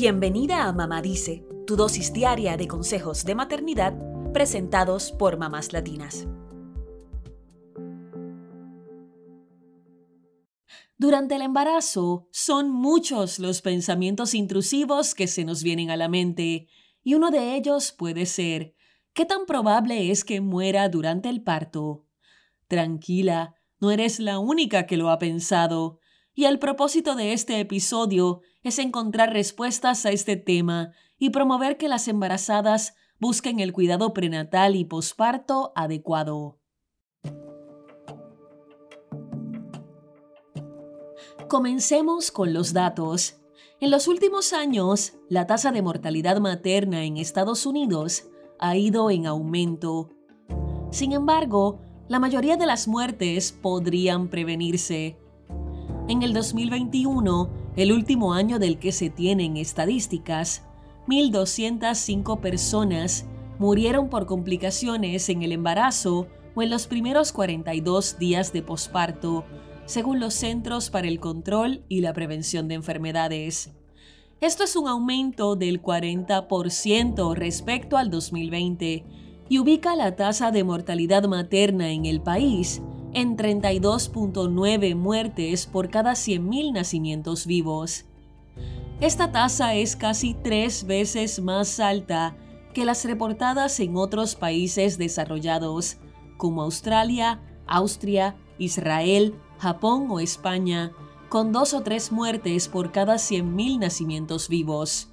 Bienvenida a Mamá Dice, tu dosis diaria de consejos de maternidad presentados por mamás latinas. Durante el embarazo son muchos los pensamientos intrusivos que se nos vienen a la mente y uno de ellos puede ser, ¿qué tan probable es que muera durante el parto? Tranquila, no eres la única que lo ha pensado. Y el propósito de este episodio es encontrar respuestas a este tema y promover que las embarazadas busquen el cuidado prenatal y posparto adecuado. Comencemos con los datos. En los últimos años, la tasa de mortalidad materna en Estados Unidos ha ido en aumento. Sin embargo, la mayoría de las muertes podrían prevenirse. En el 2021, el último año del que se tienen estadísticas, 1.205 personas murieron por complicaciones en el embarazo o en los primeros 42 días de posparto, según los Centros para el Control y la Prevención de Enfermedades. Esto es un aumento del 40% respecto al 2020 y ubica la tasa de mortalidad materna en el país en 32.9 muertes por cada 100.000 nacimientos vivos. Esta tasa es casi tres veces más alta que las reportadas en otros países desarrollados, como Australia, Austria, Israel, Japón o España, con dos o tres muertes por cada 100.000 nacimientos vivos.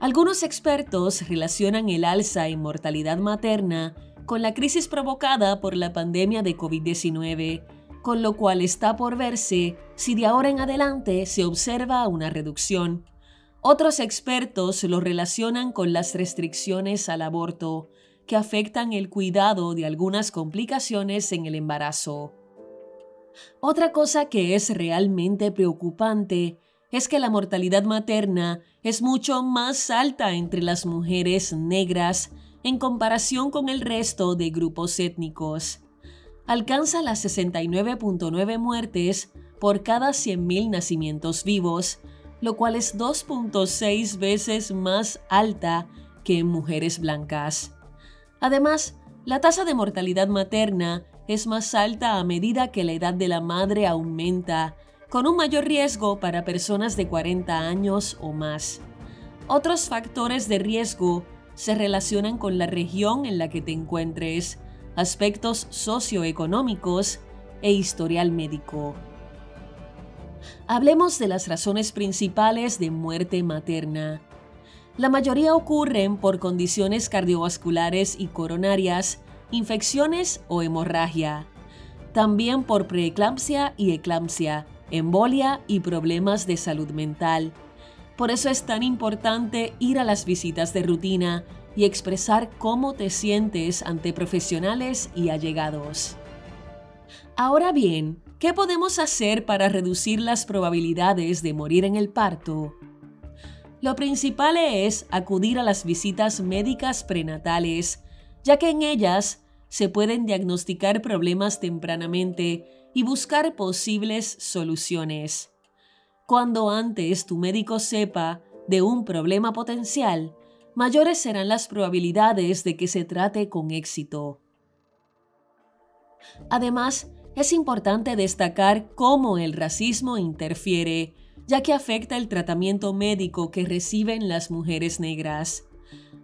Algunos expertos relacionan el alza en mortalidad materna con la crisis provocada por la pandemia de COVID-19, con lo cual está por verse si de ahora en adelante se observa una reducción. Otros expertos lo relacionan con las restricciones al aborto, que afectan el cuidado de algunas complicaciones en el embarazo. Otra cosa que es realmente preocupante es que la mortalidad materna es mucho más alta entre las mujeres negras en comparación con el resto de grupos étnicos. Alcanza las 69.9 muertes por cada 100.000 nacimientos vivos, lo cual es 2.6 veces más alta que en mujeres blancas. Además, la tasa de mortalidad materna es más alta a medida que la edad de la madre aumenta con un mayor riesgo para personas de 40 años o más. Otros factores de riesgo se relacionan con la región en la que te encuentres, aspectos socioeconómicos e historial médico. Hablemos de las razones principales de muerte materna. La mayoría ocurren por condiciones cardiovasculares y coronarias, infecciones o hemorragia. También por preeclampsia y eclampsia, embolia y problemas de salud mental. Por eso es tan importante ir a las visitas de rutina y expresar cómo te sientes ante profesionales y allegados. Ahora bien, ¿qué podemos hacer para reducir las probabilidades de morir en el parto? Lo principal es acudir a las visitas médicas prenatales, ya que en ellas se pueden diagnosticar problemas tempranamente y buscar posibles soluciones. Cuando antes tu médico sepa de un problema potencial, mayores serán las probabilidades de que se trate con éxito. Además, es importante destacar cómo el racismo interfiere, ya que afecta el tratamiento médico que reciben las mujeres negras.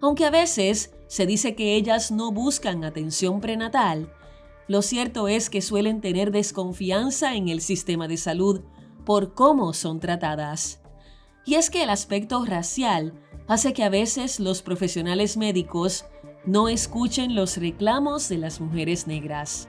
Aunque a veces se dice que ellas no buscan atención prenatal, lo cierto es que suelen tener desconfianza en el sistema de salud por cómo son tratadas. Y es que el aspecto racial hace que a veces los profesionales médicos no escuchen los reclamos de las mujeres negras.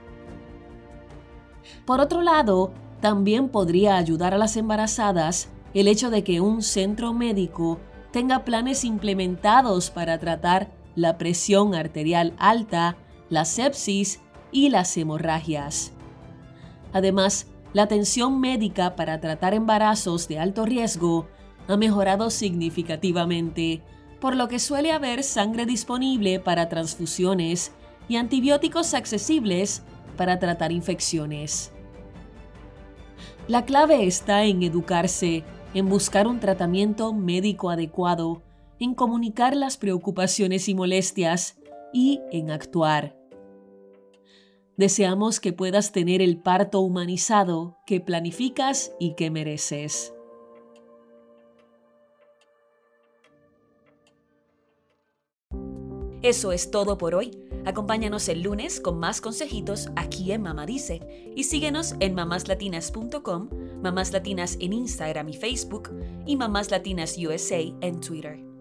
Por otro lado, también podría ayudar a las embarazadas el hecho de que un centro médico tenga planes implementados para tratar la presión arterial alta, la sepsis y las hemorragias. Además, la atención médica para tratar embarazos de alto riesgo ha mejorado significativamente, por lo que suele haber sangre disponible para transfusiones y antibióticos accesibles para tratar infecciones. La clave está en educarse en buscar un tratamiento médico adecuado, en comunicar las preocupaciones y molestias y en actuar. Deseamos que puedas tener el parto humanizado que planificas y que mereces. Eso es todo por hoy. Acompáñanos el lunes con más consejitos aquí en Mamá Dice y síguenos en mamáslatinas.com, Mamás Latinas en Instagram y Facebook y Mamás Latinas USA en Twitter.